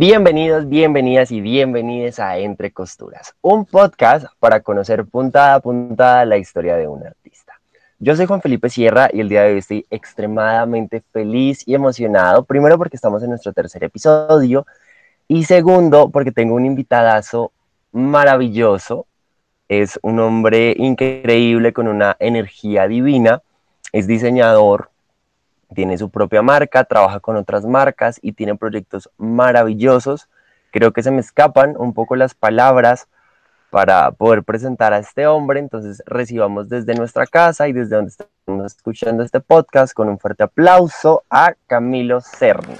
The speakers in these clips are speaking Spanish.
Bienvenidos, bienvenidas y bienvenidas a Entre Costuras, un podcast para conocer puntada a puntada la historia de un artista. Yo soy Juan Felipe Sierra y el día de hoy estoy extremadamente feliz y emocionado, primero porque estamos en nuestro tercer episodio y segundo porque tengo un invitadazo maravilloso, es un hombre increíble con una energía divina, es diseñador, tiene su propia marca, trabaja con otras marcas y tiene proyectos maravillosos. Creo que se me escapan un poco las palabras para poder presentar a este hombre, entonces recibamos desde nuestra casa y desde donde estamos escuchando este podcast con un fuerte aplauso a Camilo Cerny.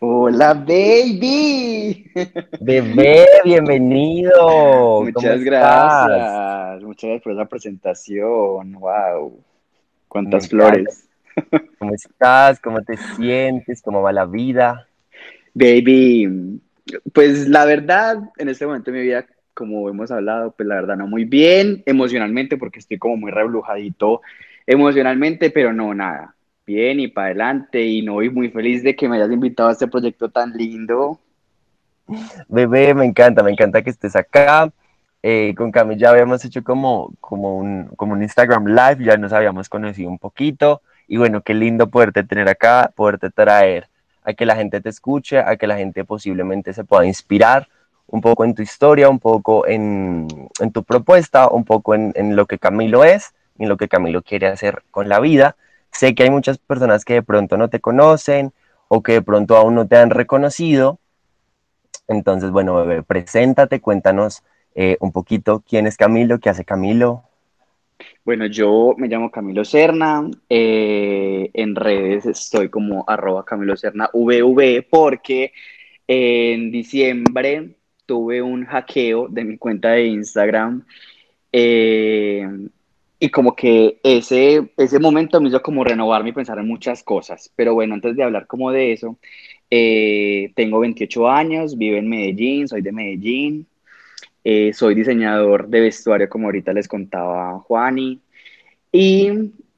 Hola, baby. Bebé, bienvenido. Muchas gracias. Muchas gracias por esa presentación. Wow. Cuántas flores. ¿Cómo estás? ¿Cómo te sientes? ¿Cómo va la vida? Baby, pues la verdad, en este momento de mi vida, como hemos hablado, pues la verdad no muy bien emocionalmente porque estoy como muy reblujadito emocionalmente, pero no nada bien y para adelante y no voy muy feliz de que me hayas invitado a este proyecto tan lindo. Bebé, me encanta, me encanta que estés acá. Eh, con Cami ya habíamos hecho como, como, un, como un Instagram Live, ya nos habíamos conocido un poquito y bueno, qué lindo poderte tener acá, poderte traer a que la gente te escuche, a que la gente posiblemente se pueda inspirar un poco en tu historia, un poco en, en tu propuesta, un poco en, en, lo que Camilo es, en lo que Camilo quiere hacer con la vida. Sé que hay muchas personas que de pronto no te conocen o que de pronto aún no te han reconocido. Entonces, bueno, bebé, preséntate, cuéntanos eh, un poquito quién es Camilo, qué hace Camilo. Bueno, yo me llamo Camilo Serna, eh, en redes estoy como arroba Camilo Serna VV porque en diciembre tuve un hackeo de mi cuenta de Instagram eh, y como que ese, ese momento me hizo como renovarme y pensar en muchas cosas. Pero bueno, antes de hablar como de eso, eh, tengo 28 años, vivo en Medellín, soy de Medellín, eh, soy diseñador de vestuario, como ahorita les contaba Juani. Y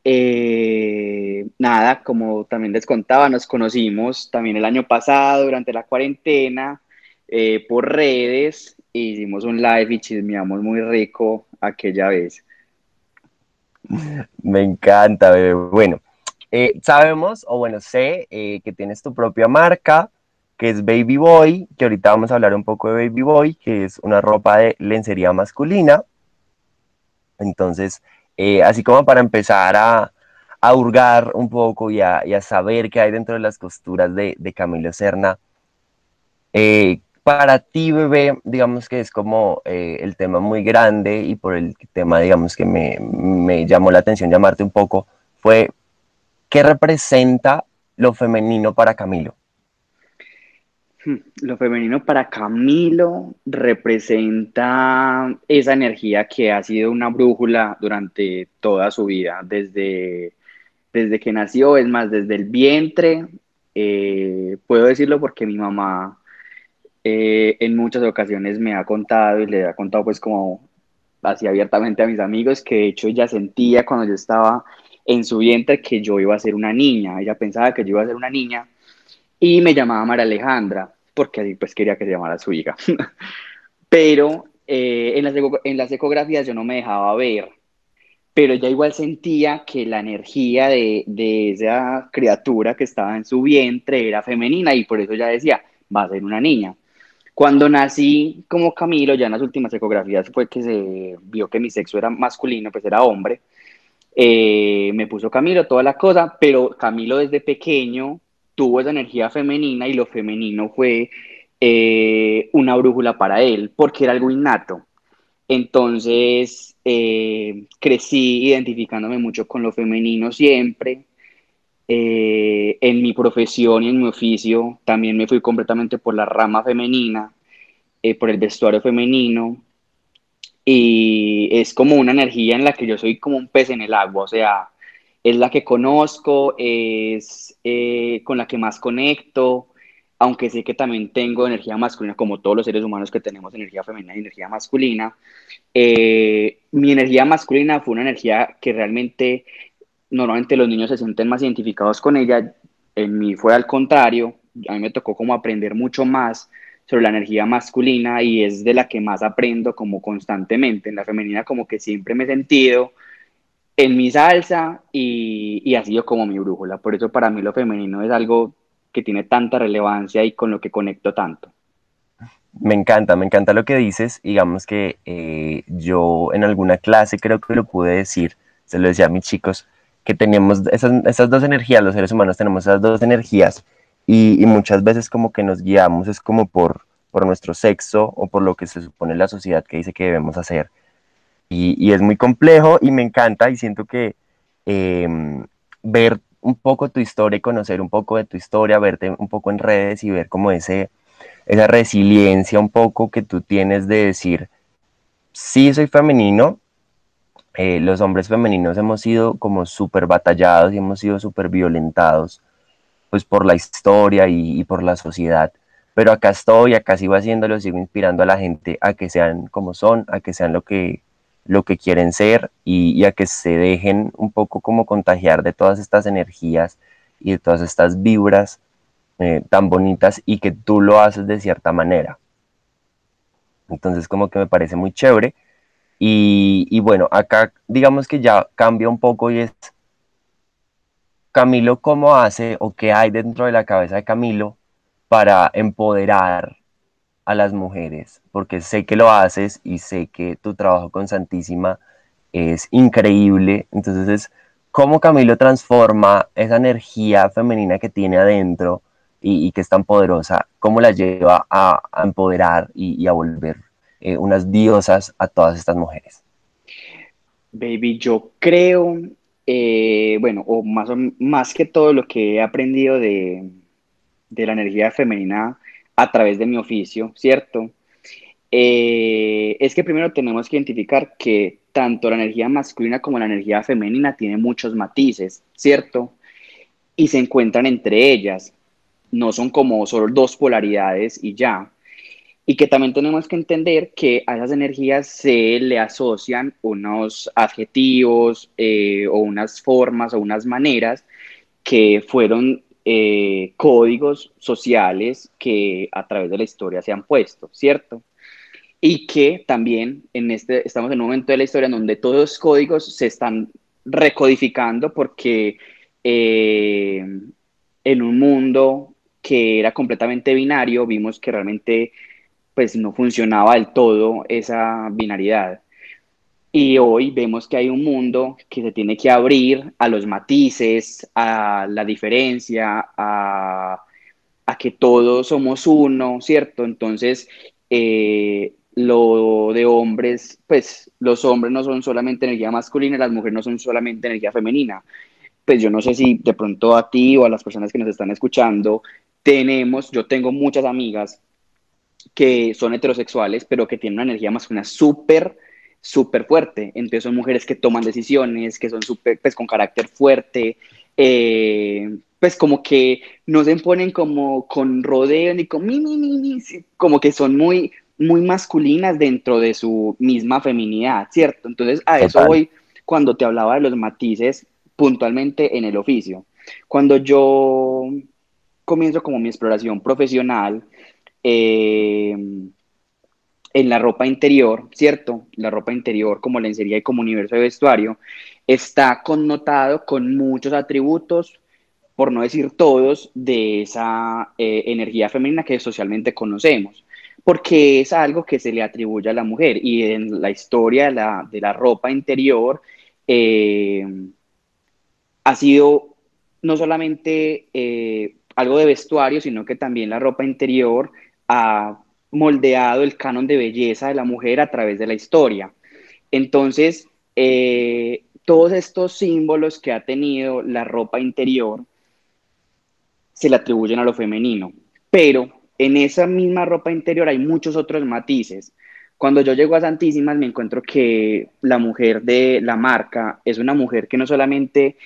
eh, nada, como también les contaba, nos conocimos también el año pasado durante la cuarentena por redes, hicimos un live y chismeamos muy rico aquella vez. Me encanta, bebé. Bueno, eh, sabemos, o bueno, sé eh, que tienes tu propia marca, que es Baby Boy, que ahorita vamos a hablar un poco de Baby Boy, que es una ropa de lencería masculina. Entonces, eh, así como para empezar a, hurgar un poco y a, a, saber qué hay dentro de las costuras de, de Camilo Serna, para ti, bebé, digamos que es como eh, el tema muy grande y por el tema, digamos, que me, me, llamó la atención llamarte un poco, fue ¿qué representa lo femenino para Camilo? Hmm, lo femenino para Camilo representa esa energía que ha sido una brújula durante toda su vida, desde, desde que nació, es más, desde el vientre. Eh, puedo decirlo porque mi mamá eh, en muchas ocasiones me ha contado y le ha contado pues como así abiertamente a mis amigos que de hecho ella sentía cuando yo estaba en su vientre que yo iba a ser una niña, ella pensaba que yo iba a ser una niña y me llamaba María Alejandra porque así pues quería que se llamara su hija. Pero eh, en, las, en las ecografías yo no me dejaba ver, pero ella igual sentía que la energía de, de esa criatura que estaba en su vientre era femenina y por eso ella decía, va a ser una niña. Cuando nací como Camilo, ya en las últimas ecografías fue que se vio que mi sexo era masculino, pues era hombre. Eh, me puso Camilo, toda la cosa, pero Camilo desde pequeño tuvo esa energía femenina y lo femenino fue eh, una brújula para él, porque era algo innato. Entonces eh, crecí identificándome mucho con lo femenino siempre. Eh, en mi profesión y en mi oficio también me fui completamente por la rama femenina, eh, por el vestuario femenino. Y es como una energía en la que yo soy como un pez en el agua, o sea, es la que conozco, es eh, con la que más conecto, aunque sé que también tengo energía masculina, como todos los seres humanos que tenemos energía femenina y energía masculina. mi energía masculina fue una energía que realmente normalmente los niños se sienten más identificados con ella. En mí fue al contrario, a mí me tocó como aprender mucho más sobre la energía masculina y es de la que más aprendo como constantemente. En la femenina como que siempre me he sentido en mi salsa y, y ha sido como mi brújula. Por eso para mí lo femenino es algo que tiene tanta relevancia y con lo que conecto tanto. Me encanta, me encanta lo que dices. Digamos que eh, yo en alguna clase creo que lo pude decir, se lo decía a mis chicos, que tenemos esas, esas dos energías, los seres humanos tenemos esas dos energías y, muchas veces como que nos guiamos, es como por, por nuestro sexo o por lo que se supone la sociedad que dice que debemos hacer. Y, es muy complejo y me encanta y siento que eh, ver un poco tu historia y conocer un poco de tu historia, verte un poco en redes y ver como ese esa resiliencia un poco que tú tienes de decir, sí soy femenino, eh, los hombres femeninos hemos sido como súper batallados y hemos sido súper violentados, pues por la historia y, por la sociedad, pero acá estoy, acá sigo haciéndolo, sigo inspirando a la gente a que sean como son, a que sean lo que, lo que quieren ser y, y a que se dejen un poco como contagiar de todas estas energías y de todas estas vibras eh, tan bonitas y que tú lo haces de cierta manera. Entonces como que me parece muy chévere. Y, bueno, acá digamos que ya cambia un poco y es Camilo cómo hace o qué hay dentro de la cabeza de Camilo para empoderar a las mujeres, porque sé que lo haces y sé que tu trabajo con Santísima es increíble. Entonces es cómo Camilo transforma esa energía femenina que tiene adentro y, que es tan poderosa, cómo la lleva a, empoderar y, a volver eh, unas diosas a todas estas mujeres. Baby, yo creo, eh, bueno, o más, más que todo lo que he aprendido de, de la energía femenina a través de mi oficio, ¿cierto? Eh, es que primero tenemos que identificar que tanto la energía masculina como la energía femenina tiene muchos matices, ¿cierto? Y se encuentran entre ellas no son como solo dos polaridades y ya. Y que también tenemos que entender que a esas energías se le asocian unos adjetivos eh, o unas formas o unas maneras que fueron eh, códigos sociales que a través de la historia se han puesto, ¿cierto? Y que también en este, estamos en un momento de la historia en donde todos los códigos se están recodificando porque eh, en un mundo que era completamente binario, vimos que realmente pues no funcionaba del todo esa binariedad. Y hoy vemos que hay un mundo que se tiene que abrir a los matices, a la diferencia, a, a que todos somos uno, ¿cierto? Entonces, eh, lo de hombres, pues los hombres no son solamente energía masculina, las mujeres no son solamente energía femenina. Pues yo no sé si de pronto a ti o a las personas que nos están escuchando tenemos, yo tengo muchas amigas que son heterosexuales, pero que tienen una energía masculina súper, súper fuerte. Entonces son mujeres que toman decisiones, que son súper, pues con carácter fuerte, eh, pues como que no se ponen como con rodeo ni con mi, mi, mi, mi, como que son muy, muy masculinas dentro de su misma feminidad, ¿cierto? Entonces a eso voy cuando te hablaba de los matices puntualmente en el oficio. Cuando yo comienzo como mi exploración profesional eh, en la ropa interior, ¿cierto? La ropa interior como lencería y como universo de vestuario está connotado con muchos atributos, por no decir todos, de esa eh, energía femenina que socialmente conocemos, porque es algo que se le atribuye a la mujer y en la historia de la, de la ropa interior eh, ha sido no solamente eh, algo de vestuario, sino que también la ropa interior ha moldeado el canon de belleza de la mujer a través de la historia. Entonces, eh, todos estos símbolos que ha tenido la ropa interior se le atribuyen a lo femenino, pero en esa misma ropa interior hay muchos otros matices. Cuando yo llego a Santísimas me encuentro que la mujer de la marca es una mujer que no solamente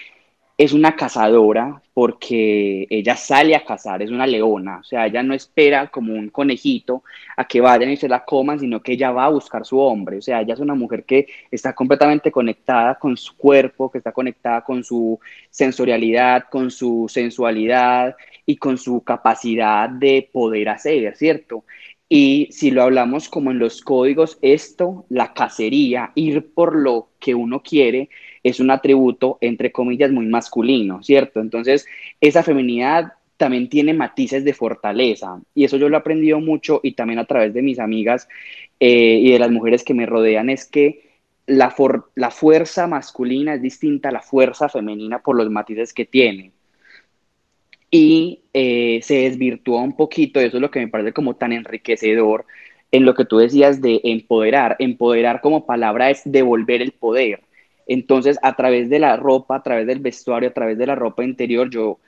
es una cazadora porque ella sale a cazar, es una leona, o sea, ella no espera como un conejito a que vayan y se la coman, sino que ella va a buscar su hombre, o sea, ella es una mujer que está completamente conectada con su cuerpo, que está conectada con su sensorialidad, con su sensualidad y con su capacidad de poder hacer, ¿cierto? Y si lo hablamos como en los códigos, esto, la cacería, ir por lo que uno quiere, es un atributo, entre comillas, muy masculino, ¿cierto? Entonces, esa feminidad también tiene matices de fortaleza y eso yo lo he aprendido mucho y también a través de mis amigas eh, y de las mujeres que me rodean, es que la, fuerza masculina es distinta a la fuerza femenina por los matices que tiene y eh, se desvirtúa un poquito, eso es lo que me parece como tan enriquecedor en lo que tú decías de empoderar. Empoderar como palabra es devolver el poder. Entonces, a través de la ropa, a través del vestuario, a través de la ropa interior, yo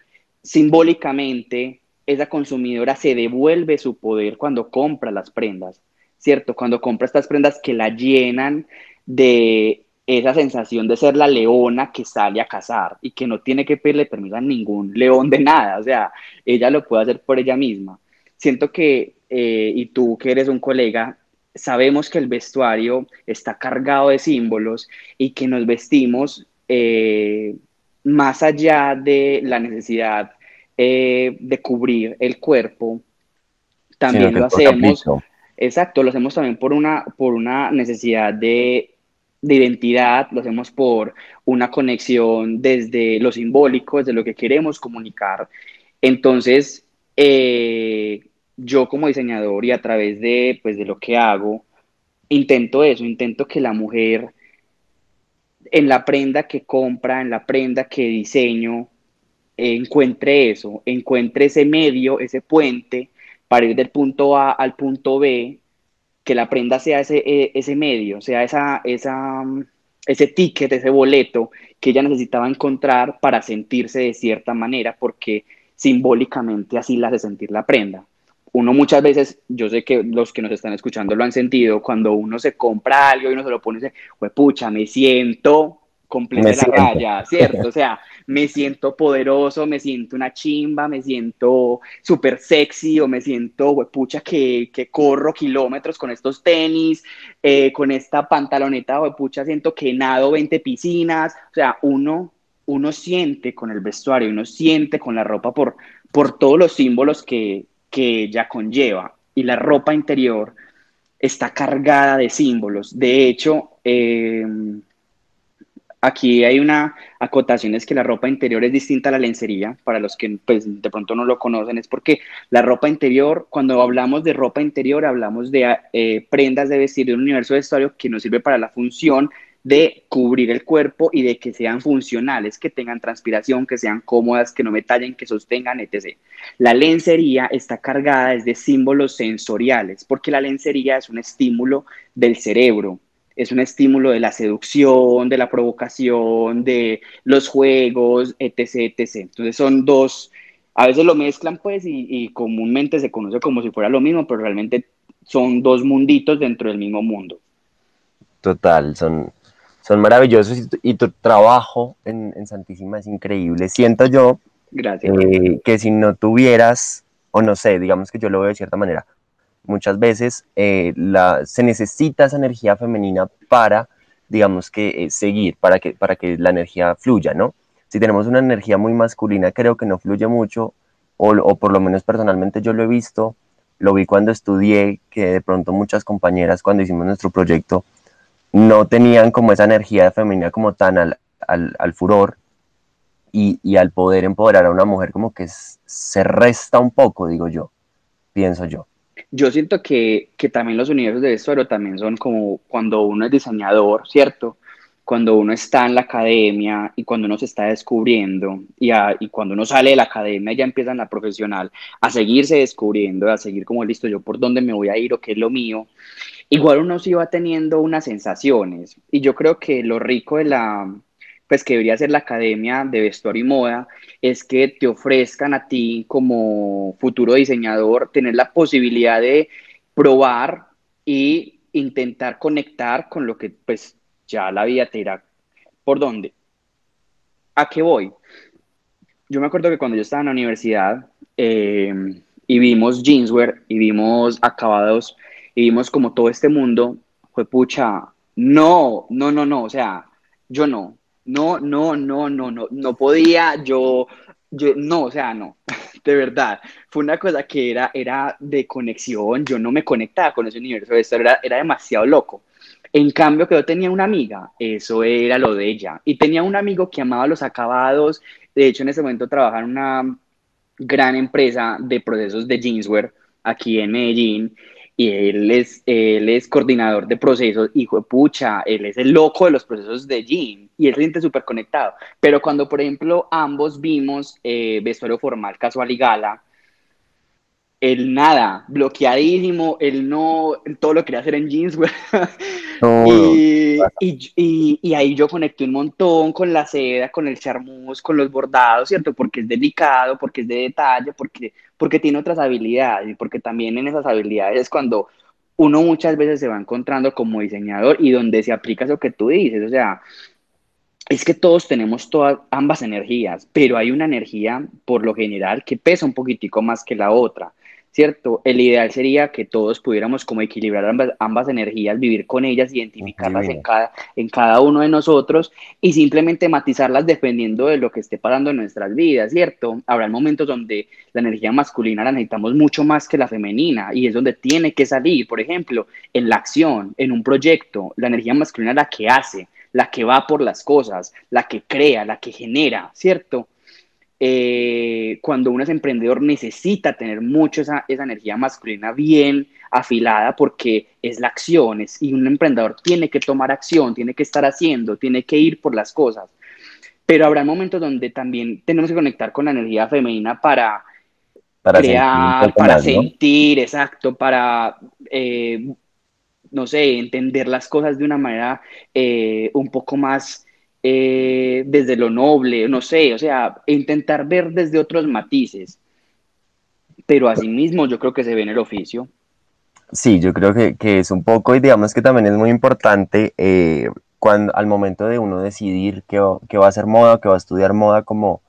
simbólicamente, esa consumidora se devuelve su poder cuando compra las prendas, ¿cierto? Cuando compra estas prendas que la llenan de esa sensación de ser la leona que sale a cazar y que no tiene que pedirle permiso a ningún león de nada, o sea, ella lo puede hacer por ella misma. Siento que, eh, y tú que eres un colega, sabemos que el vestuario está cargado de símbolos y que nos vestimos eh, más allá de la necesidad eh, de cubrir el cuerpo, también lo hacemos. Exacto, lo hacemos también por una, por una necesidad de de identidad, lo hacemos por una conexión desde lo simbólico, desde lo que queremos comunicar. Entonces, eh, yo como diseñador y a través de, pues, de lo que hago, intento eso, intento que la mujer en la prenda que compra, en la prenda que diseño, encuentre eso, encuentre ese medio, ese puente para ir del punto A al punto B que la prenda sea ese, e, ese medio, sea esa, esa, ese ticket, ese boleto que ella necesitaba encontrar para sentirse de cierta manera, porque simbólicamente así la hace sentir la prenda. Uno muchas veces, yo sé que los que nos están escuchando lo han sentido, cuando uno se compra algo y uno se lo pone y dice, pues pucha, me siento completa la raya, ¿cierto? O sea, me siento poderoso, me siento una chimba, me siento súper sexy o me siento, pucha, que, que, corro kilómetros con estos tenis, eh, con esta pantaloneta, pucha, siento que nado 20 piscinas. O sea, uno, uno siente con el vestuario, uno siente con la ropa por, por todos los símbolos que, que ya conlleva. Y la ropa interior está cargada de símbolos. De hecho, eh, Aquí hay una acotación, es que la ropa interior es distinta a la lencería, para los que pues, de pronto no lo conocen, es porque la ropa interior, cuando hablamos de ropa interior, hablamos de eh, prendas de vestir de un universo de vestuario que nos sirve para la función de cubrir el cuerpo y de que sean funcionales, que tengan transpiración, que sean cómodas, que no me tallen, que sostengan, etc. La lencería está cargada de símbolos sensoriales, porque la lencería es un estímulo del cerebro, es un estímulo de la seducción, de la provocación, de los juegos, etc., etc. Entonces son dos, a veces lo mezclan pues y, comúnmente se conoce como si fuera lo mismo, pero realmente son dos munditos dentro del mismo mundo. Total, son, son maravillosos y tu, trabajo en, Santísima es increíble. Siento yo eh, que si no tuvieras, o no sé, digamos que yo lo veo de cierta manera, muchas veces eh, la, se necesita esa energía femenina para, digamos que, eh, seguir, para que, para que la energía fluya, ¿no? Si tenemos una energía muy masculina, creo que no fluye mucho, o, o por lo menos personalmente yo lo he visto, lo vi cuando estudié, que de pronto muchas compañeras cuando hicimos nuestro proyecto no tenían como esa energía femenina como tan al, al, al furor y, y, al poder empoderar a una mujer como que se resta un poco, digo yo, pienso yo. Yo siento que, que también los universos de vestuario también son como cuando uno es diseñador, ¿cierto? Cuando uno está en la academia y cuando uno se está descubriendo y, y cuando uno sale de la academia ya empieza la profesional a seguirse descubriendo, a seguir como listo, yo por dónde me voy a ir o qué es lo mío. Igual uno sí va teniendo unas sensaciones y yo creo que lo rico de la, pues que debería ser la Academia de Vestuario y Moda, es que te ofrezcan a ti como futuro diseñador tener la posibilidad de probar y intentar conectar con lo que pues ya la vida te irá. ¿Por dónde? ¿A qué voy? yo me acuerdo que cuando yo estaba en la universidad eh, y vimos jeanswear y vimos acabados y vimos como todo este mundo, fue pucha, no, no, no, no, o sea, yo no, no, no, no, no, no, no podía, yo, yo, no, o sea, no, de verdad, fue una cosa que era, era de conexión, yo no me conectaba con ese universo, esto era, era demasiado loco. En cambio, que yo tenía una amiga, eso era lo de ella. Y tenía un amigo que amaba los acabados. De hecho, en ese momento trabajaba en una gran empresa de procesos de jeanswear aquí en Medellín. Y él es, él es coordinador de procesos, hijo de pucha, él es el loco de los procesos de jean y él se siente súper conectado. Pero cuando, por ejemplo, ambos vimos eh, vestuario formal, casual y gala, él nada, bloqueadísimo, él no, todo lo quería hacer en jeans, güey. y, y, y, ahí yo conecté un montón con la seda, con el charmuz, con los bordados, ¿cierto? Porque es delicado, porque es de detalle, porque, porque tiene otras habilidades y porque también en esas habilidades es cuando uno muchas veces se va encontrando como diseñador y donde se aplica eso que tú dices, o sea, es que todos tenemos todas ambas energías, pero hay una energía por lo general que pesa un poquitico más que la otra. ¿Cierto? El ideal sería que todos pudiéramos como equilibrar ambas, energías, vivir con ellas, identificarlas en cada, en cada uno de nosotros y simplemente matizarlas dependiendo de lo que esté pasando en nuestras vidas, ¿cierto? Habrá momentos donde la energía masculina la necesitamos mucho más que la femenina y es donde tiene que salir, por ejemplo, en la acción, en un proyecto, la energía masculina es la que hace, la que va por las cosas, la que crea, la que genera, ¿cierto? Eh, cuando uno es emprendedor necesita tener mucho esa, esa, energía masculina bien afilada porque es la acción es, y un emprendedor tiene que tomar acción, tiene que estar haciendo, tiene que ir por las cosas. Pero habrá momentos donde también tenemos que conectar con la energía femenina para, para crear, sentir, para sentir, exacto, para, eh, no sé, entender las cosas de una manera eh, un poco más eh, desde lo noble, no sé, o sea, intentar ver desde otros matices. Pero asimismo yo creo que se ve en el oficio. Sí, yo creo que, que es un poco, y digamos que también es muy importante eh, cuando, al momento de uno decidir que, que, va a hacer moda, que va a estudiar moda, como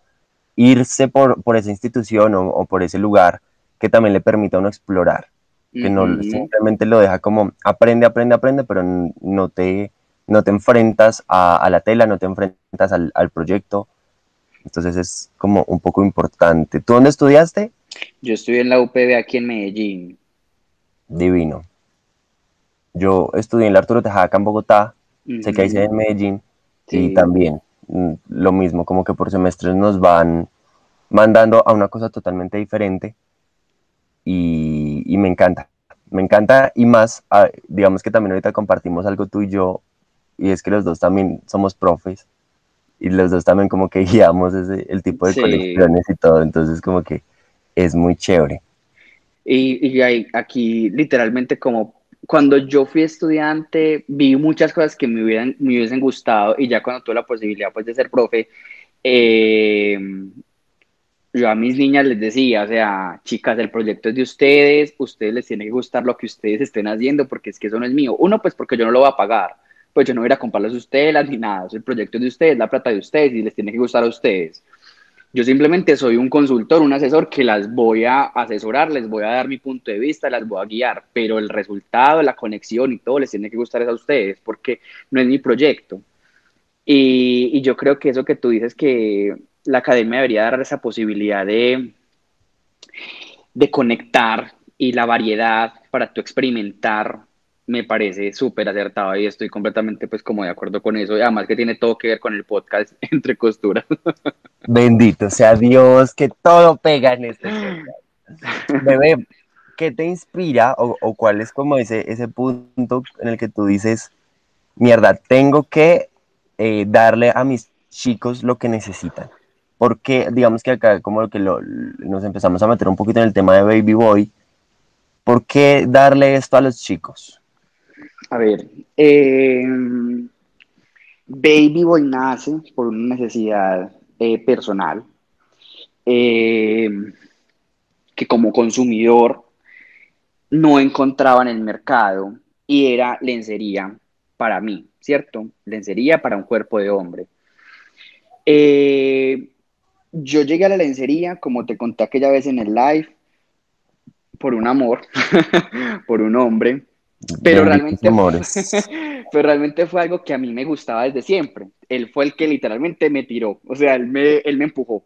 irse por, por esa institución o, o, por ese lugar que también le permita a uno explorar, que no simplemente lo deja como aprende, aprende, aprende, pero no te no te enfrentas a, la tela, no te enfrentas al, proyecto. Entonces es como un poco importante. ¿Tú dónde estudiaste? Yo estudié en la UPB aquí en Medellín. Divino. Yo estudié en la Arturo Tejada acá en Bogotá, sé que sede en Medellín, y también mm, lo mismo, como que por semestres nos van mandando a una cosa totalmente diferente y, me encanta, me encanta y más, ah, digamos que también ahorita compartimos algo tú y yo y es que los dos también somos profes y los dos también como que guiamos ese, el tipo de colecciones y todo, entonces como que es muy chévere. Y, y hay, aquí literalmente como cuando yo fui estudiante vi muchas cosas que me, hubieran, me hubiesen gustado y ya cuando tuve la posibilidad pues de ser profe, eh, yo a mis niñas les decía, o sea, chicas, el proyecto es de ustedes, ustedes les tiene que gustar lo que ustedes estén haciendo porque es que eso no es mío. Uno, pues porque yo no lo voy a pagar pues yo no voy a ir a comprarles a ustedes ni nada, el proyecto es de ustedes, la plata de ustedes y les tiene que gustar a ustedes. Yo simplemente soy un consultor, un asesor que las voy a asesorar, les voy a dar mi punto de vista, las voy a guiar, pero el resultado, la conexión y todo les tiene que gustar a ustedes porque no es mi proyecto. Y, y yo creo que eso que tú dices que la academia debería dar esa posibilidad de, de conectar y la variedad para tú experimentar me parece súper acertado y estoy completamente pues como de acuerdo con eso y además que tiene todo que ver con el podcast entre costuras. Bendito sea Dios, que todo pega en este podcast. Bebé, ¿qué te inspira o, cuál es como ese, ese punto en el que tú dices, mierda, tengo que eh, darle a mis chicos lo que necesitan? Porque digamos que acá como que nos empezamos a meter un poquito en el tema de Baby Boy, ¿por qué darle esto a los chicos? A ver, eh, Baby Boy nace por una necesidad eh, personal eh, que como consumidor no encontraba en el mercado y era lencería para mí, ¿cierto? Lencería para un cuerpo de hombre. yo llegué a la lencería, como te conté aquella vez en el live, por un amor, por un hombre, pero realmente, pero realmente fue algo que a mí me gustaba desde siempre. Él fue el que literalmente me tiró, o sea, él me, él me empujó.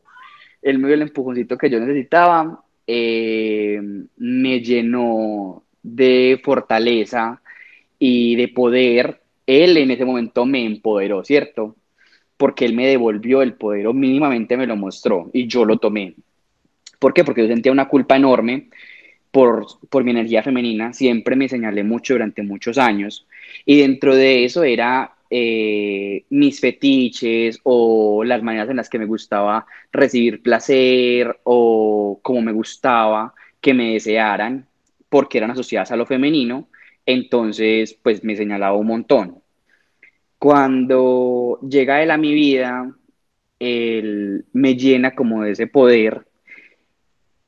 Él me dio el empujoncito que yo necesitaba, eh, me llenó de fortaleza y de poder. Él en ese momento me empoderó, ¿cierto? Porque él me devolvió el poder o mínimamente me lo mostró y yo lo tomé. ¿Por qué? Porque yo sentía una culpa enorme por, por mi energía femenina, siempre me señalé mucho durante muchos años y dentro de eso era eh, mis fetiches o las maneras en las que me gustaba recibir placer o como me gustaba que me desearan porque eran asociadas a lo femenino, entonces pues me señalaba un montón. Cuando llega él a mi vida, él me llena como de ese poder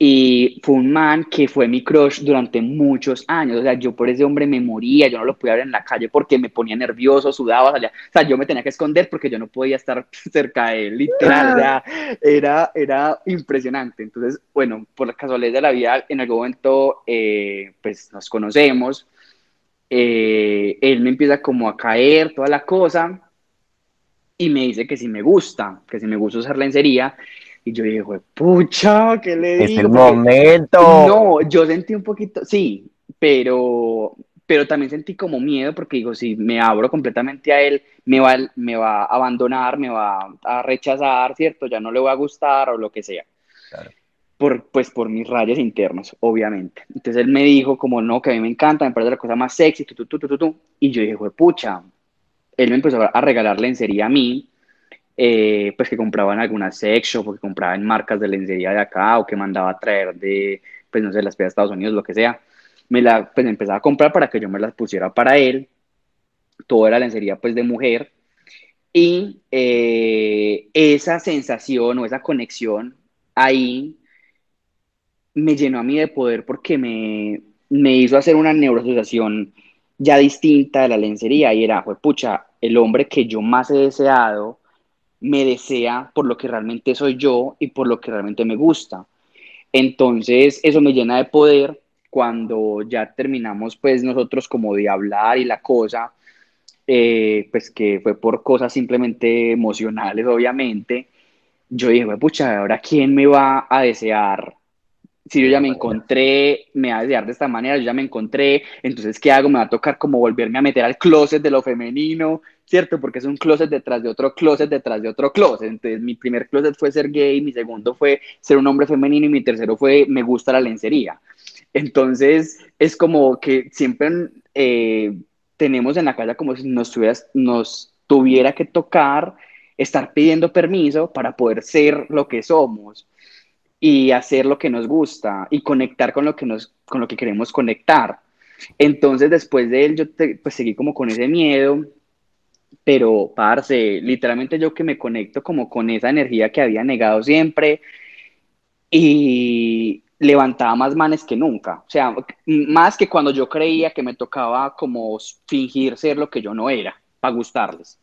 y fue un man que fue mi crush durante muchos años. O sea, yo por ese hombre me moría, yo no lo podía ver en la calle porque me ponía nervioso, sudaba, o sea, yo me tenía que esconder porque yo no podía estar cerca de él, literal. Era, era impresionante. Entonces, bueno, por la casualidad de la vida, en algún momento, eh, pues nos conocemos. Eh, él me empieza como a caer toda la cosa y me dice que si me gusta, que si me gusta usar lencería y yo dije, pucha, ¿qué le digo? Es el momento. No, yo sentí un poquito, sí, pero, pero también sentí como miedo porque digo, si me abro completamente a él, me va, me va a abandonar, me va a rechazar, ¿cierto? Ya no le va a gustar o lo que sea. Claro. Por, pues por mis rayas internas, obviamente. Entonces él me dijo como, no, que a mí me encanta, me parece la cosa más sexy, tu, tu, tu, tu, y yo dije, pucha, él me empezó a regalar lencería a mí, eh, pues que compraban algunas sex shop o que compraban marcas de lencería de acá o que mandaba a traer de, pues no sé, las de Estados Unidos, lo que sea, me la pues empezaba a comprar para que yo me las pusiera para él, todo era lencería pues de mujer. Y eh, esa sensación o esa conexión ahí me llenó a mí de poder porque me, me hizo hacer una neuroasociación ya distinta de la lencería. Y era, pues pucha, el hombre que yo más he deseado me desea por lo que realmente soy yo y por lo que realmente me gusta. Entonces, eso me llena de poder cuando ya terminamos, pues nosotros como de hablar y la cosa, eh, pues que fue por cosas simplemente emocionales, obviamente. Yo dije, pucha, ahora quién me va a desear si yo ya me encontré, me va a desear de esta manera, yo ya me encontré, entonces, ¿qué hago? Me va a tocar como volverme a meter al closet de lo femenino, ¿cierto? Porque es un closet detrás de otro closet, detrás de otro closet. Entonces, mi primer closet fue ser gay, mi segundo fue ser un hombre femenino y mi tercero fue me gusta la lencería. Entonces, es como que siempre eh, tenemos en la casa como si nos, nos tuviera que tocar estar pidiendo permiso para poder ser lo que somos y hacer lo que nos gusta y conectar con lo que, nos, con lo que queremos conectar. Entonces, después de él, yo pues seguí como con ese miedo, pero, parce, literalmente yo que me conecto como con esa energía que había negado siempre y levantaba más manes que nunca. O sea, más que cuando yo creía que me tocaba como fingir ser lo que yo no era, para gustarles.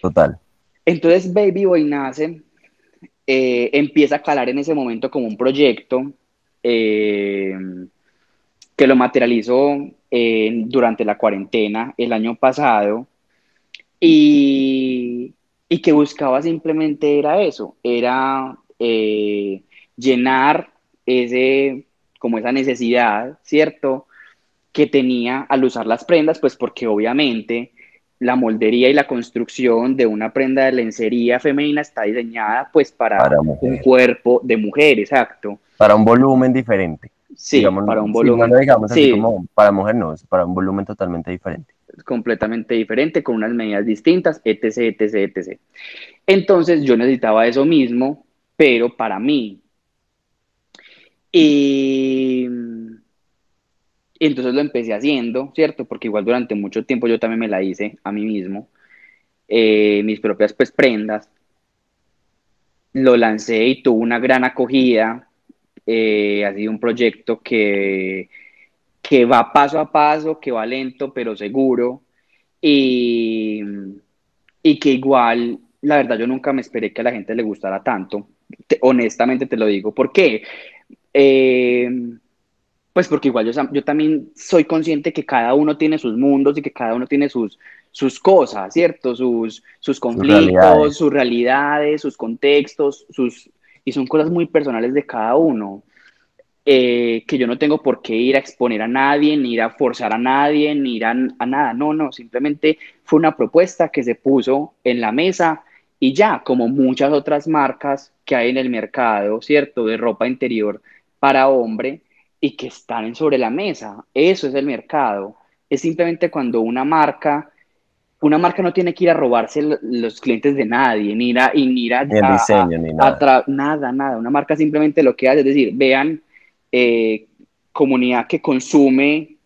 Total. Entonces, Baby Boy nace eh, empieza a calar en ese momento como un proyecto eh, que lo materializó eh, durante la cuarentena el año pasado y, y, que buscaba simplemente era eso, era llenar ese, como esa necesidad, ¿cierto? Que tenía al usar las prendas, pues porque obviamente la moldería y la construcción de una prenda de lencería femenina está diseñada pues para, un cuerpo de mujer, exacto. Para un volumen diferente. Sí, para un volumen. digamos así como para mujer, no, es para un volumen totalmente diferente. Completamente diferente, con unas medidas distintas, etc, etc, etc. Entonces yo necesitaba eso mismo, pero para mí. Y entonces lo empecé haciendo, ¿cierto? Porque igual durante mucho tiempo yo también me la hice a mí mismo, eh, mis propias pues prendas. Lo lancé y tuvo una gran acogida. Eh, ha sido un proyecto que, que va paso a paso, que va lento pero seguro y, y que igual la verdad yo nunca me esperé que a la gente le gustara tanto. honestamente te lo digo. ¿Por qué? Eh, pues porque igual yo, yo también soy consciente que cada uno tiene sus mundos y que cada uno tiene sus, sus cosas, ¿cierto? Sus, sus conflictos, sus realidades. sus contextos, sus, y son cosas muy personales de cada uno. Eh, que yo no tengo por qué ir a exponer a nadie, ni ir a forzar a nadie, ni ir a, a, nada. No, no, simplemente fue una propuesta que se puso en la mesa y ya, como muchas otras marcas que hay en el mercado, ¿cierto? De ropa interior para hombre y que están sobre la mesa. Eso es el mercado. Es simplemente cuando una marca, una marca no tiene que ir a robarse los clientes de nadie, ni ir a, ni ir a, ni el diseño, ni nada. nada, nada. Una marca simplemente lo que hace es decir, vean, eh, comunidad que consume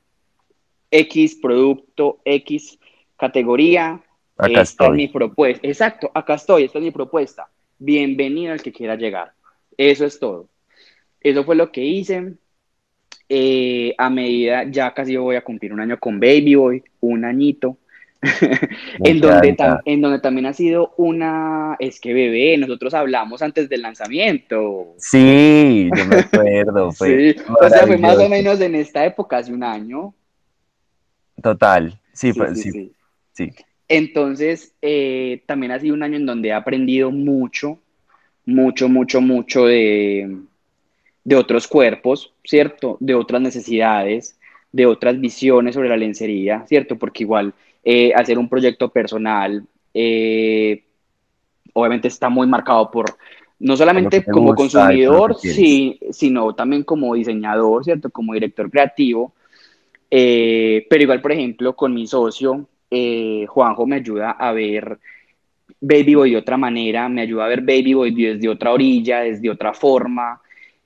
X producto, X categoría. Acá esta es mi propuesta. Exacto, acá estoy, esta es mi propuesta. Bienvenido al que quiera llegar. Eso es todo. Eso fue lo que hice. Eh, a medida, ya casi voy a cumplir un año con Baby Boy, un añito. en, donde en donde también ha sido una, es que bebé, nosotros hablamos antes del lanzamiento. Sí, yo me acuerdo. sí, o sea, fue más o menos en esta época, hace un año. Total, sí, sí, pues, sí, sí, Entonces, eh, también ha sido un año en donde he aprendido mucho, mucho, mucho, mucho de, de otros cuerpos, ¿cierto? De otras necesidades, de otras visiones sobre la lencería, ¿cierto? Porque igual eh, hacer un proyecto personal, eh, obviamente está muy marcado por, no solamente como consumidor, sí, sino también como diseñador, ¿cierto? Como director creativo. Eh, pero igual, por ejemplo, con mi socio, Juanjo me ayuda a ver Baby Boy de otra manera, me ayuda a ver Baby Boy desde otra orilla, desde otra forma,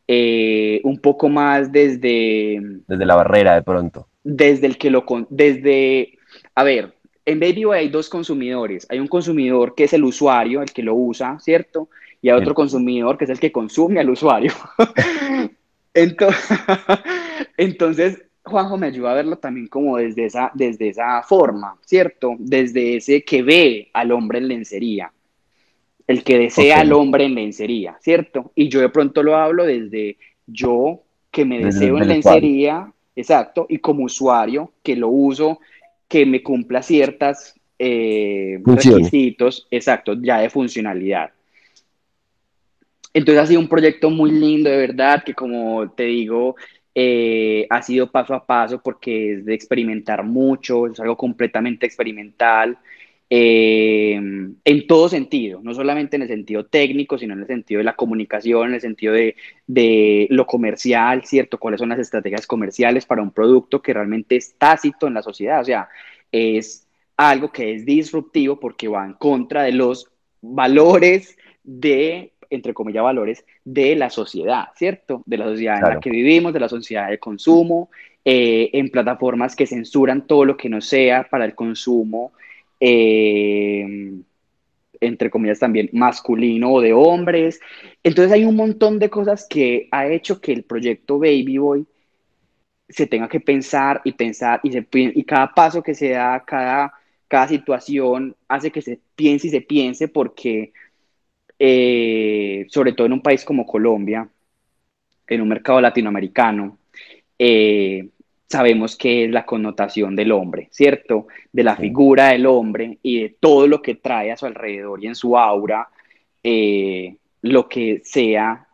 un poco más desde... Desde la barrera de pronto. Desde el que lo... Desde a ver, en Baby hay dos consumidores. Hay un consumidor que es el usuario, el que lo usa, ¿cierto? Y hay otro consumidor que es el que consume al usuario. entonces, entonces, Juanjo me ayuda a verlo también como desde esa, desde esa forma, ¿cierto? Desde ese que ve al hombre en lencería, el que desea al hombre en lencería, ¿cierto? Y yo de pronto lo hablo desde yo que me deseo en lencería, exacto, y como usuario que lo uso que me cumpla ciertas eh, requisitos, exacto, ya de funcionalidad. Entonces ha sido un proyecto muy lindo, de verdad, que como te digo, eh, ha sido paso a paso porque es de experimentar mucho, es algo completamente experimental. Eh, en todo sentido, no solamente en el sentido técnico, sino en el sentido de la comunicación, en el sentido de, de, lo comercial, ¿cierto? ¿Cuáles son las estrategias comerciales para un producto que realmente es tácito en la sociedad? O sea, es algo que es disruptivo porque va en contra de los valores de, entre comillas, valores de la sociedad, ¿cierto? De la sociedad en la que vivimos, de la sociedad de consumo, eh, en plataformas que censuran todo lo que no sea para el consumo eh, entre comillas también masculino o de hombres. Entonces hay un montón de cosas que ha hecho que el proyecto Baby Boy se tenga que pensar y pensar y, y cada paso que se da, cada, cada situación hace que se piense y se piense porque eh, sobre todo en un país como Colombia, en un mercado latinoamericano, eh, sabemos que es la connotación del hombre, ¿cierto? De la figura del hombre y de todo lo que trae a su alrededor y en su aura, eh, lo que sea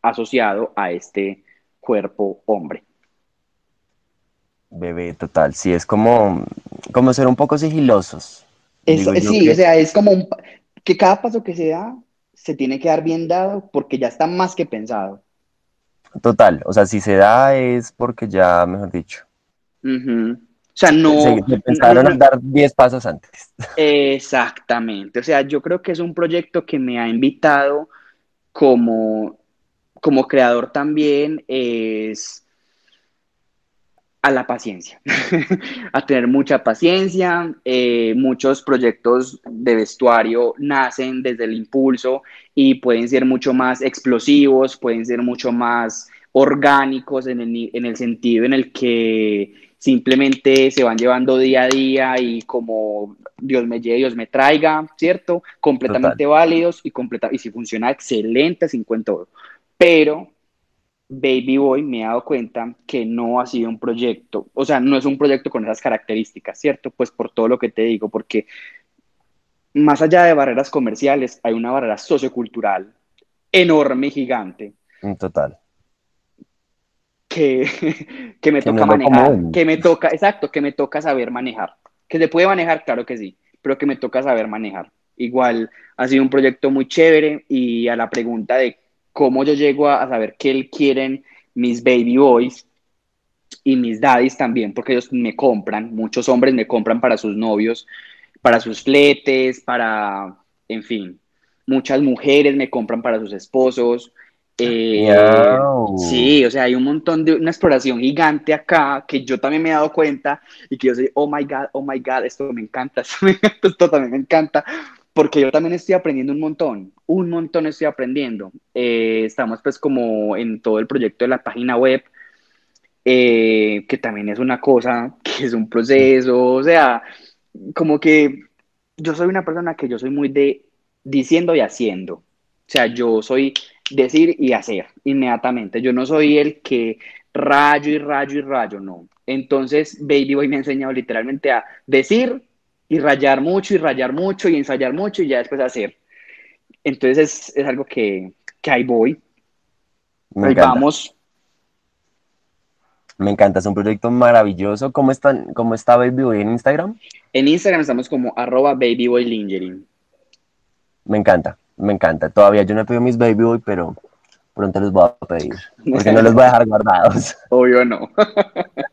asociado a este cuerpo hombre. Bebé, total, sí, es como, como ser un poco sigilosos. sí, o sea, es como que cada paso que se da se tiene que dar bien dado porque ya está más que pensado. Total, o sea, si se da es porque ya, mejor dicho. O sea, no. Se, pensaron dar 10 pasos antes. Exactamente. O sea, yo creo que es un proyecto que me ha invitado como, como creador también es a la paciencia, a tener mucha paciencia. Eh, muchos proyectos de vestuario nacen desde el impulso y pueden ser mucho más explosivos, pueden ser mucho más orgánicos en el, en el sentido en el que simplemente se van llevando día a día y como Dios me lleve, Dios me traiga, ¿cierto? Completamente válidos y, completa y si funciona excelente, 50 todo. Pero Baby Boy me he dado cuenta que no ha sido un proyecto, o sea, no es un proyecto con esas características, ¿cierto? Pues por todo lo que te digo, porque más allá de barreras comerciales, hay una barrera sociocultural enorme y gigante. Total. Que, que me toca manejar, que me toca, exacto, que me toca saber manejar. Que se puede manejar, claro que sí, pero que me toca saber manejar. Igual ha sido un proyecto muy chévere y a la pregunta de cómo yo llego a, saber qué quieren mis baby boys y mis daddies también, porque ellos me compran, muchos hombres me compran para sus novios, para sus fletes, para, en fin, muchas mujeres me compran para sus esposos. Eh, sí, o sea, hay un montón de una exploración gigante acá que yo también me he dado cuenta y que yo soy, oh my God, oh my God, esto me encanta, esto también me encanta, porque yo también estoy aprendiendo un montón, un montón estoy aprendiendo. Eh, estamos pues como en todo el proyecto de la página web, eh, que también es una cosa, que es un proceso, o sea, como que yo soy una persona que yo soy muy de diciendo y haciendo. O sea, yo soy decir y hacer inmediatamente. Yo no soy el que rayo y rayo y rayo, no. Entonces, Baby Boy me ha enseñado literalmente a decir y rayar mucho y rayar mucho y ensayar mucho y ya después hacer. Entonces es, algo que, que, ahí voy. ahí vamos. Me encanta, es un proyecto maravilloso. ¿Cómo, están, ¿Cómo está Baby Boy en Instagram? En Instagram estamos como arroba Baby Me encanta, me encanta. Todavía yo no he pedido mis Baby Boy, pero pronto los voy a pedir. Porque no los voy a dejar guardados. Obvio no.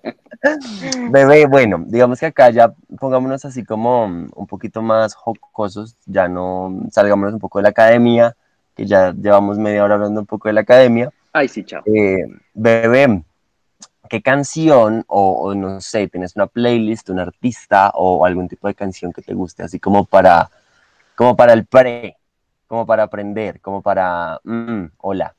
Bebé, bueno, digamos que acá ya pongámonos así como un poquito más jocosos, ya no salgámonos un poco de la academia, que ya llevamos media hora hablando un poco de la academia. Ay, sí, chao. Eh, bebé, ¿qué canción o, no sé, tienes una playlist, un artista o algún tipo de canción que te guste, así como para, como para el pre, como para aprender, como para, mm, hola?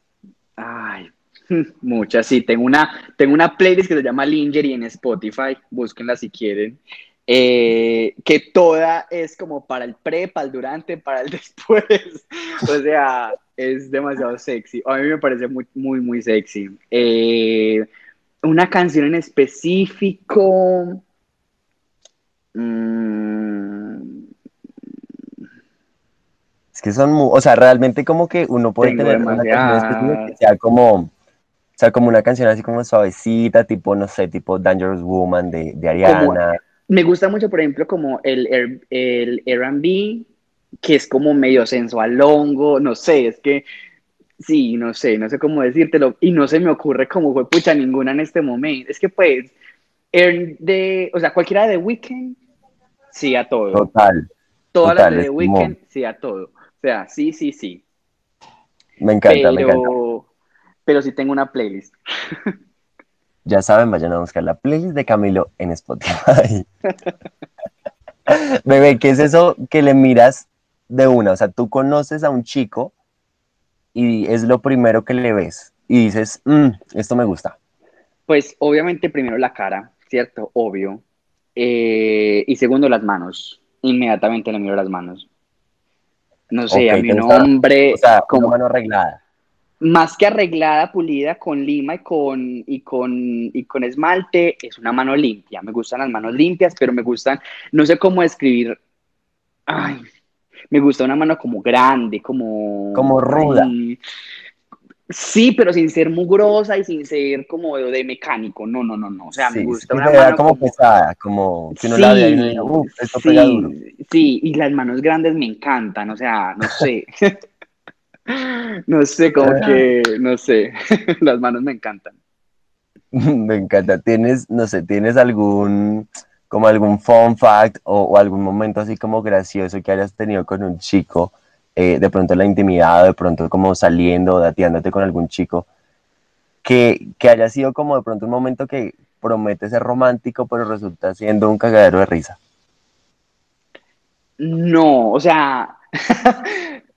Ay, Muchas, sí. Tengo una, tengo una playlist que se llama Lingerie en Spotify. Búsquenla si quieren. Eh, que toda es como para el pre, para el durante, para el después. o sea, es demasiado sexy. A mí me parece muy, muy, muy sexy. Eh, una canción en específico. Mm. Es que son, o sea, realmente como que uno puede tener una canción que sea como sea, como una canción así como suavecita, tipo, no sé, tipo Dangerous Woman de, de Ariana. me gusta mucho, por ejemplo, como el, el, R&B, que es como medio sensual longo, no sé, es que, sí, no sé, no sé cómo decírtelo, y no se me ocurre como fue pucha ninguna en este momento. Es que pues, de, o sea, cualquiera de Weekend, sí a todo. Total. Todas las de The Weeknd, sí a todo. O sea, sí, sí, sí. Me encanta, me encanta pero sí tengo una playlist. Ya saben, vayan a buscar la playlist de Camilo en Spotify. Bebé, ¿qué es eso que le miras de una? O sea, tú conoces a un chico y es lo primero que le ves y dices, mm, esto me gusta. Pues obviamente primero la cara, ¿cierto? Obvio. Eh, y segundo las manos. Inmediatamente le miro las manos. No sé, a mi un hombre... O sea, como mano arreglada más que arreglada, pulida con lima y con, y con, y con esmalte, es una mano limpia. Me gustan las manos limpias, pero me gustan, no sé cómo describir. Ay, me gusta una mano como grande, como. Como ruda. sí, pero sin ser mugrosa y sin ser como de, mecánico. No, no, no, no. O sea, me gusta una mano. Como, pesada, como que no la ve y esto sí, pega duro. Sí, y las manos grandes me encantan, o sea, no sé. No sé, como ah. que, no sé, las manos me encantan. Me encanta. ¿Tienes, no sé, tienes algún, como algún fun fact o, algún momento así como gracioso que hayas tenido con un chico, eh, de pronto en la intimidad, de pronto como saliendo o dateándote con algún chico, que, que haya sido como de pronto un momento que promete ser romántico, pero resulta siendo un cagadero de risa? No, o sea,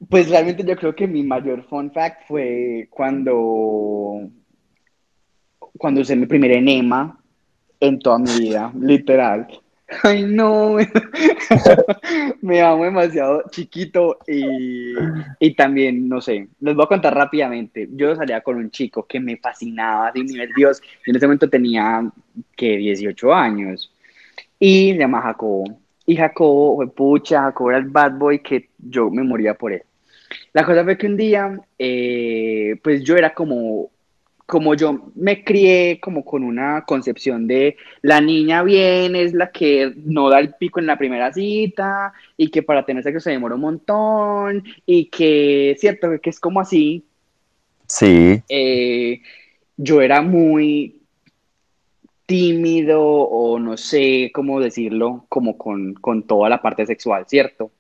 Pues realmente yo creo que mi mayor fun fact fue cuando, cuando usé mi primer enema en toda mi vida, literal. Ay, no, me amo demasiado chiquito y, y, también, no sé, les voy a contar rápidamente. Yo salía con un chico que me fascinaba, así, Dios. Yo en ese momento tenía, que 18 años y se llama Jacobo. Y Jacobo fue pucha, Jacobo era el bad boy que yo me moría por él. La cosa fue que un día, eh, pues yo era como como yo me crié como con una concepción de la niña bien es la que no da el pico en la primera cita y que para tener sexo se demora un montón y que, cierto, que es como así. Sí. Eh, yo era muy tímido o no sé cómo decirlo, como con, toda la parte sexual, ¿cierto?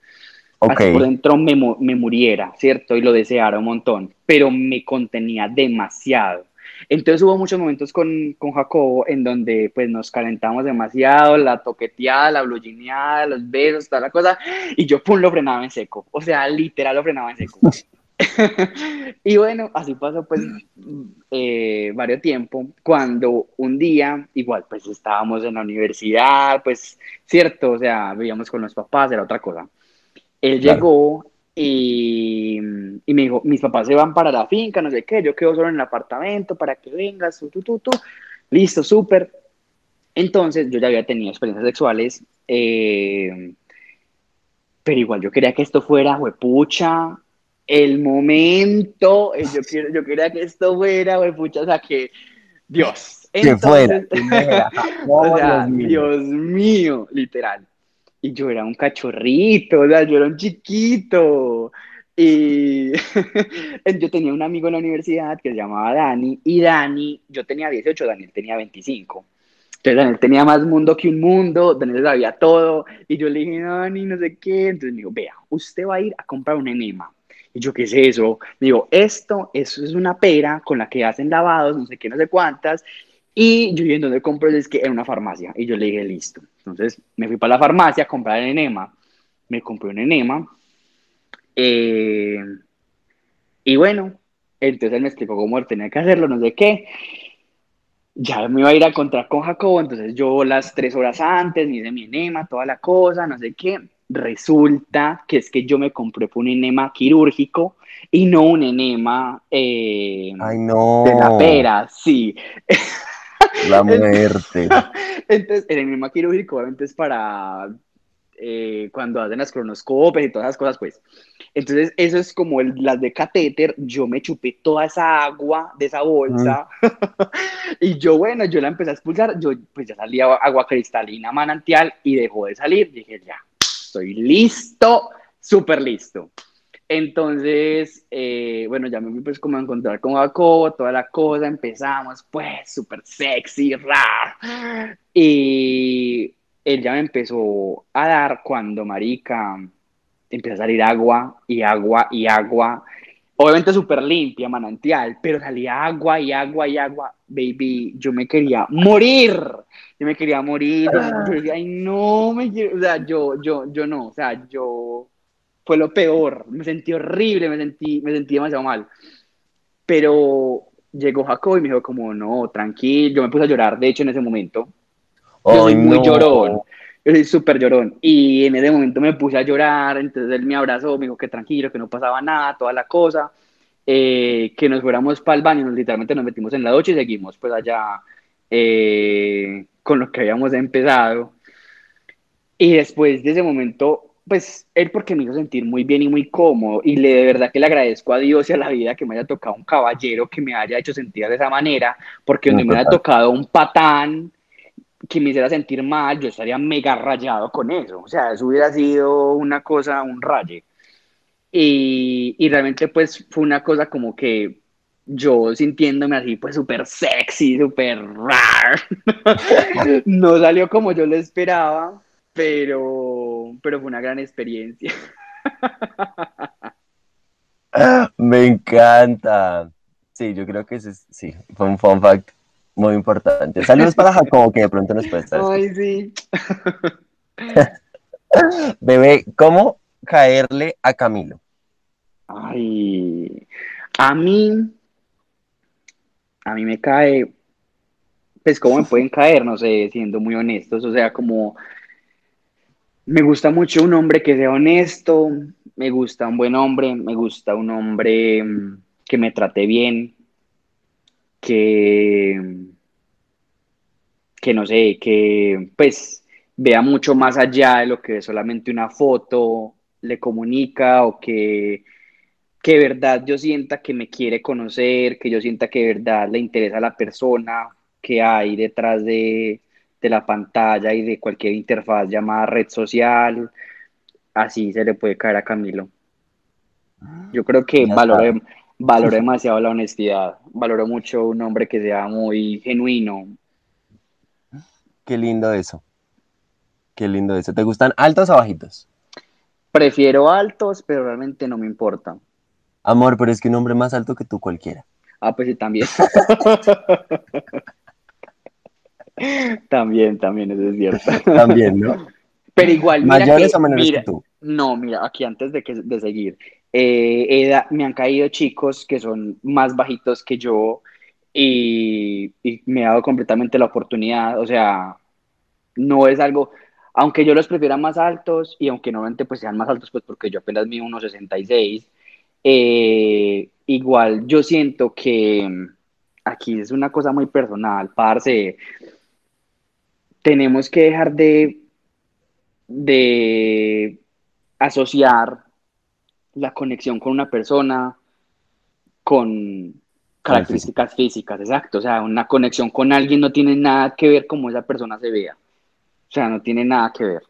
Por dentro me, me muriera, ¿cierto? Y lo deseara un montón, pero me contenía demasiado. Entonces hubo muchos momentos con, con Jacobo en donde pues nos calentamos demasiado, la toqueteada, la blugineada, los besos, toda la cosa, y yo pum, lo frenaba en seco, o sea, literal lo frenaba en seco. y bueno, así pasó pues eh, varios tiempo, cuando un día, igual pues estábamos en la universidad, pues cierto, o sea, vivíamos con los papás, era otra cosa. Él llegó y, y, me dijo, mis papás se van para la finca, no sé qué, yo quedo solo en el apartamento para que vengas, tú, tú, tú, tú. Listo, súper. Entonces yo ya había tenido experiencias sexuales, eh, pero igual yo quería que esto fuera, huepucha, el momento, eh, yo, quiero, yo quería que esto fuera, huepucha, o sea, que Dios. Entonces, que fuera. o sea, Dios mío, literal y yo era un cachorrito, o sea, yo era un chiquito. Y yo tenía un amigo en la universidad que se llamaba Dani, y Dani, yo tenía 18, Daniel tenía 25. Entonces Daniel tenía más mundo que un mundo, Daniel sabía todo, y yo le dije, Dani, no sé qué. Entonces me dijo, vea, usted va a ir a comprar un enema. Y yo, ¿qué es eso? Me digo, esto, eso es una pera con la que hacen lavados, no sé qué, no sé cuántas, y yo, ¿y en dónde compro? Es que en una farmacia. Y yo le dije, listo. Entonces me fui para la farmacia a comprar el enema. Me compré un enema. Eh, y bueno, entonces él me explicó cómo tenía que hacerlo, no sé qué. Ya me iba a ir a encontrar con Jacobo, entonces yo las tres horas antes me hice mi enema, toda la cosa, no sé qué. Resulta que es que yo me compré un enema quirúrgico y no un enema eh, Ay, no. de la pera, sí. La muerte. Entonces, el enema quirúrgico obviamente es para eh, cuando hacen las cronoscopias y todas esas cosas, pues. Entonces, eso es como el, las de catéter. Yo me chupé toda esa agua de esa bolsa. y yo, bueno, yo la empecé a expulsar. Yo, pues ya salía agua cristalina manantial y dejó de salir. Dije, ya, estoy listo, súper listo. Entonces, eh, bueno, ya me fui pues como a encontrar con Jacobo, toda la cosa, empezamos pues súper sexy, ra. Y él ya me empezó a dar cuando, marica, empezó a salir agua y agua y agua. Obviamente súper limpia, manantial, pero salía agua y agua y agua. Baby, yo me quería morir. Yo me quería morir. Yo decía, ay, no, me quiero, o sea, yo, yo, yo no, o sea, yo fue lo peor. Me sentí horrible, me sentí, me sentí demasiado mal. Pero llegó Jacob y me dijo como, no, tranquilo. Yo me puse a llorar, de hecho, en ese momento. Yo soy muy llorón. Yo soy súper llorón. Y en ese momento me puse a llorar. Entonces él me abrazó, me dijo que tranquilo, que no pasaba nada, toda la cosa. Eh, que nos fuéramos para el baño. Nos, literalmente nos metimos en la noche y seguimos pues allá eh, con lo que habíamos empezado. Y después de ese momento pues él porque me hizo sentir muy bien y muy cómodo y le de verdad que le agradezco a Dios y a la vida que me haya tocado un caballero que me haya hecho sentir de esa manera, porque donde me haya tocado un patán que me hiciera sentir mal, yo estaría mega rayado con eso, o sea, eso hubiera sido una cosa, un raye. Y, y realmente pues fue una cosa como que yo sintiéndome así pues súper sexy, súper rar, no salió como yo lo esperaba, pero, pero fue una gran experiencia. Me encanta. Sí, yo creo que ese sí, fue un fun fact muy importante. Saludos para Jacobo, que de pronto nos puede estar. Ay, sí. Bebé, ¿cómo caerle a Camilo? Ay, a mí, a mí me cae, pues cómo me pueden caer, no sé, siendo muy honestos, o sea, como Me gusta mucho un hombre que sea honesto, me gusta un buen hombre, me gusta un hombre mm, que me trate bien, que, que no sé, que pues vea mucho más allá de lo que solamente una foto le comunica o que, que de verdad yo sienta que me quiere conocer, que yo sienta que de verdad le interesa a la persona que hay detrás de, de la pantalla y de cualquier interfaz llamada red social. Así se le puede caer a Camilo. Yo creo que está. valoro demasiado la honestidad, valoro mucho un hombre que sea muy genuino. Qué lindo eso. Qué lindo eso. ¿Te gustan altos o bajitos? Prefiero altos, pero realmente no me importa. Amor, pero es que un hombre más alto que tú cualquiera. Ah, pues sí, también. También, también, eso es cierto. También, ¿no? Pero igual, mira Mayores que, o menores mira, que tú. no, mira, aquí antes de, que, de seguir, eh, me han caído chicos que son más bajitos que yo y, y me he dado completamente la oportunidad, o sea, no es algo, aunque yo los prefiera más altos y aunque normalmente pues sean más altos, pues porque yo apenas mido unos 66, eh, igual yo siento que mm, aquí es una cosa muy personal, parce, tenemos que dejar de, de asociar la conexión con una persona con Con características físicas, exacto. O sea, una conexión con alguien no tiene nada que ver cómo esa persona se vea. O sea, no tiene nada que ver.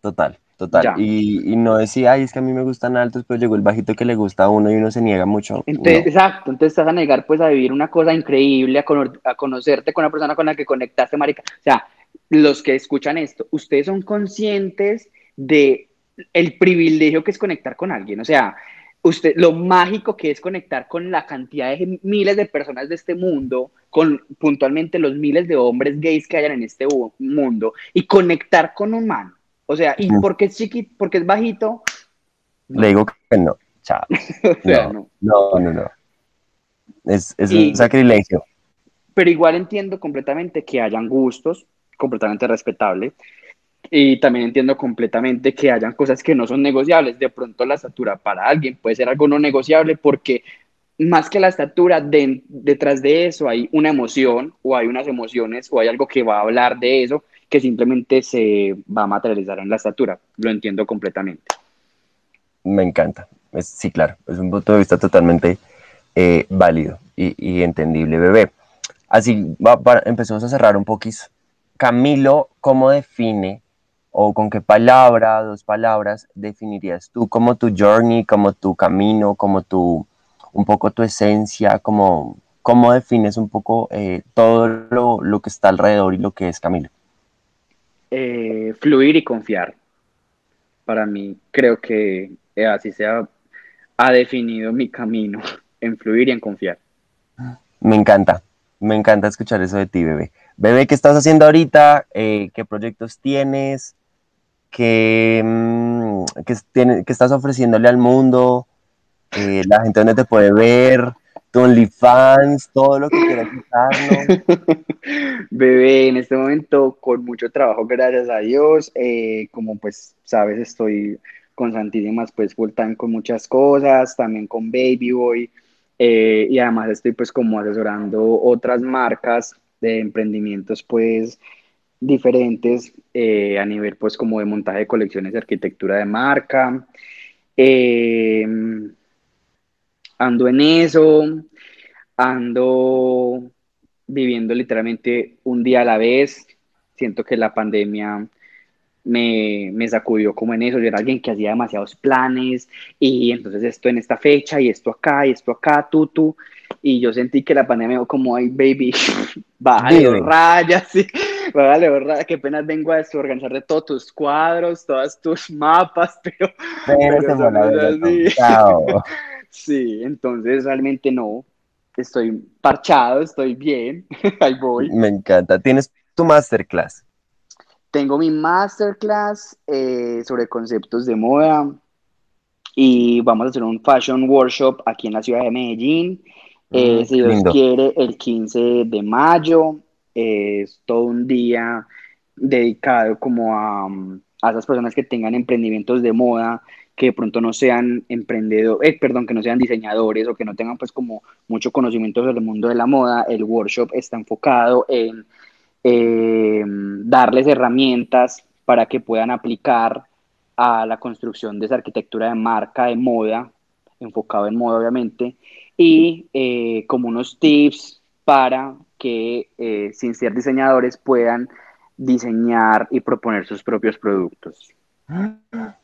Total, total. Y, y no decía, ay, es que a mí me gustan altos, pero llegó el bajito que le gusta a uno y uno se niega mucho. Entonces, No, exacto, entonces estás a negar pues a vivir una cosa increíble, a, cono- a conocerte con una persona con la que conectaste, marica. O sea, los que escuchan esto, ustedes son conscientes de el privilegio que es conectar con alguien. O sea, usted, lo mágico que es conectar con la cantidad de miles de personas de este mundo, con puntualmente los miles de hombres gays que hayan en este mundo, y conectar con un man. O sea, y Mm. porque es chiquito, porque es bajito, le digo que no, chao. o sea, no. No, no, no, no. Es, es Y- un sacrilegio. pero igual entiendo completamente que hayan gustos, completamente respetable, y también entiendo completamente que hayan cosas que no son negociables. De pronto la estatura para alguien puede ser algo no negociable porque más que la estatura, de- detrás de eso hay una emoción o hay unas emociones o hay algo que va a hablar de eso que simplemente se va a materializar en la estatura. Lo entiendo completamente. Me encanta. Sí, claro, es un punto de vista totalmente eh, válido y, entendible, bebé. Así, empezamos a cerrar un poquito. Camilo, ¿cómo define o con qué palabra, dos palabras, definirías tú como tu journey, como tu camino, como tu, un poco tu esencia, como, cómo defines un poco eh, todo lo, lo que está alrededor y lo que es Camilo? Eh, fluir y confiar. Para mí, creo que eh, así se ha, ha definido mi camino, en fluir y en confiar. Me encanta, me encanta escuchar eso de ti, bebé. Bebé, ¿qué estás haciendo ahorita? Eh, ¿Qué proyectos tienes? ¿Qué, mm, qué, tiene- qué estás ofreciéndole al mundo? Eh, la gente donde te puede ver, tu OnlyFans, todo lo que quieras contarnos. Bebé, en este momento con mucho trabajo, gracias a Dios. Eh, como pues sabes, estoy con Santísimas pues full con muchas cosas, también con Baby Boy. eh, y además estoy pues como asesorando otras marcas de emprendimientos pues diferentes eh, a nivel pues como de montaje de colecciones de arquitectura de marca. Eh, ando en eso, ando viviendo literalmente un día a la vez. Siento que la pandemia me, me sacudió como en eso. Yo era alguien que hacía demasiados planes y entonces esto en esta fecha y esto acá y esto acá, tú, tú. Y yo sentí que la pandemia me como, ay, baby, bájale rayas, sí, bájale rayas, que apenas vengo a desorganizarte todos tus cuadros, todos tus mapas, pero, Pero así. Chao. Sí, entonces realmente no. Estoy parchado, estoy bien, ahí voy. Me encanta. Tienes tu masterclass. Tengo mi masterclass eh, sobre conceptos de moda y vamos a hacer un fashion workshop aquí en la ciudad de Medellín. Eh, Mm, si Dios lindo. quiere, el 15 de mayo. Eh, es todo un día dedicado como a, a esas personas que tengan emprendimientos de moda, que de pronto no sean emprendedores, eh, perdón, que no sean diseñadores o que no tengan pues como mucho conocimiento sobre el mundo de la moda, el workshop está enfocado en eh, darles herramientas para que puedan aplicar a la construcción de esa arquitectura de marca de moda, enfocado en moda obviamente, y eh, como unos tips para que eh, sin ser diseñadores puedan diseñar y proponer sus propios productos.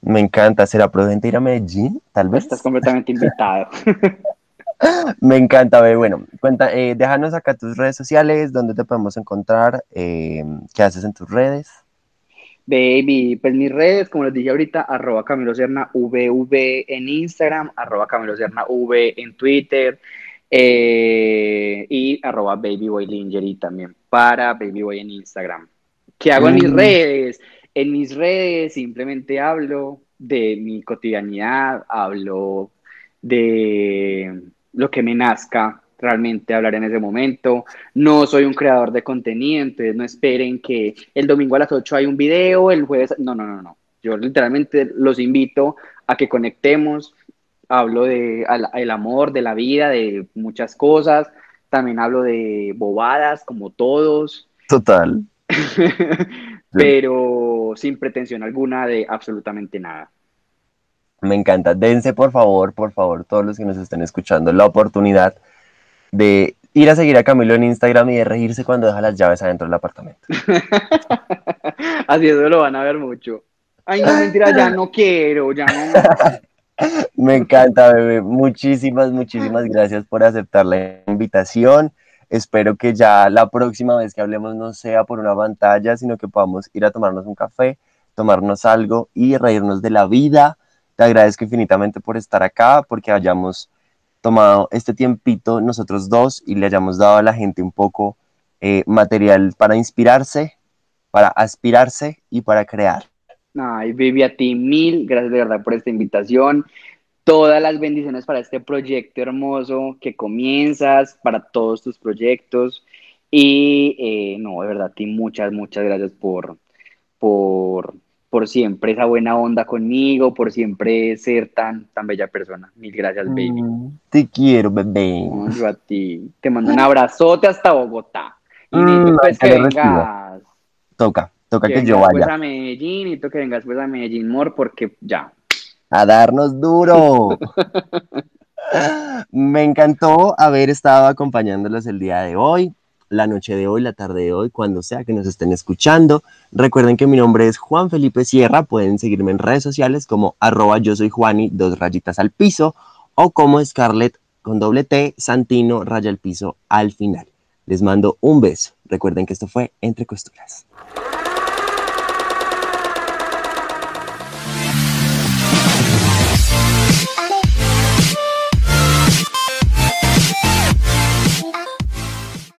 Me encanta. ¿Será prudente ir a Medellín? Tal vez. Estás completamente invitado. Me encanta, bebé. Bueno, cuenta, eh, déjanos acá tus redes sociales, dónde te podemos encontrar, eh, qué haces en tus redes. Baby, pues mis redes, como les dije ahorita, arroba Camilo Serna VV en Instagram, arroba Camilo Serna V en Twitter eh, y arroba Baby Boy Lingerie también para Baby Boy en Instagram. ¿Qué hago en mis mm. redes? En mis redes simplemente hablo de mi cotidianidad, hablo de lo que me nazca realmente hablar en ese momento. No soy un creador de contenido, entonces no esperen que el domingo a las 8 hay un video, el jueves... No, no, no, no. Yo literalmente los invito a que conectemos. Hablo de el amor, de la vida, de muchas cosas. También hablo de bobadas, como todos. Total. Pero sin pretensión alguna de absolutamente nada. Me encanta. Dense, por favor, por favor, todos los que nos estén escuchando, la oportunidad de ir a seguir a Camilo en Instagram y de reírse cuando deja las llaves adentro del apartamento. Así eso lo van a ver mucho. Ay, no, mentira, ya no quiero, ya no. Me encanta, bebé. Muchísimas, muchísimas gracias por aceptar la invitación. Espero que ya la próxima vez que hablemos no sea por una pantalla, sino que podamos ir a tomarnos un café, tomarnos algo y reírnos de la vida. Te agradezco infinitamente por estar acá, porque hayamos tomado este tiempito nosotros dos y le hayamos dado a la gente un poco eh, material para inspirarse, para aspirarse y para crear. Ay, Vivi, a ti mil gracias de verdad por esta invitación. Todas las bendiciones para este proyecto hermoso que comienzas, para todos tus proyectos. Y eh, no, de verdad, a ti muchas, muchas gracias por, por, por siempre esa buena onda conmigo, por siempre ser tan, tan bella persona. Mil gracias, baby. Mm, te quiero, bebé. yo a ti. Te mando un abrazote hasta Bogotá. Y mm, pues que vengas. Toca, toca que, yo vaya. Pues a Medellín y tú que vengas pues a Medellín, Mor, porque ya. A darnos duro. Me encantó haber estado acompañándolos el día de hoy la noche de hoy, la tarde de hoy, cuando sea que nos estén escuchando. Recuerden que mi nombre es Juan Felipe Sierra, pueden seguirme en redes sociales como arroba yo soy Juani, dos rayitas al piso, o como Scarlett con doble T, Santino, raya al piso al final. Les mando un beso. Recuerden que esto fue Entre Costuras.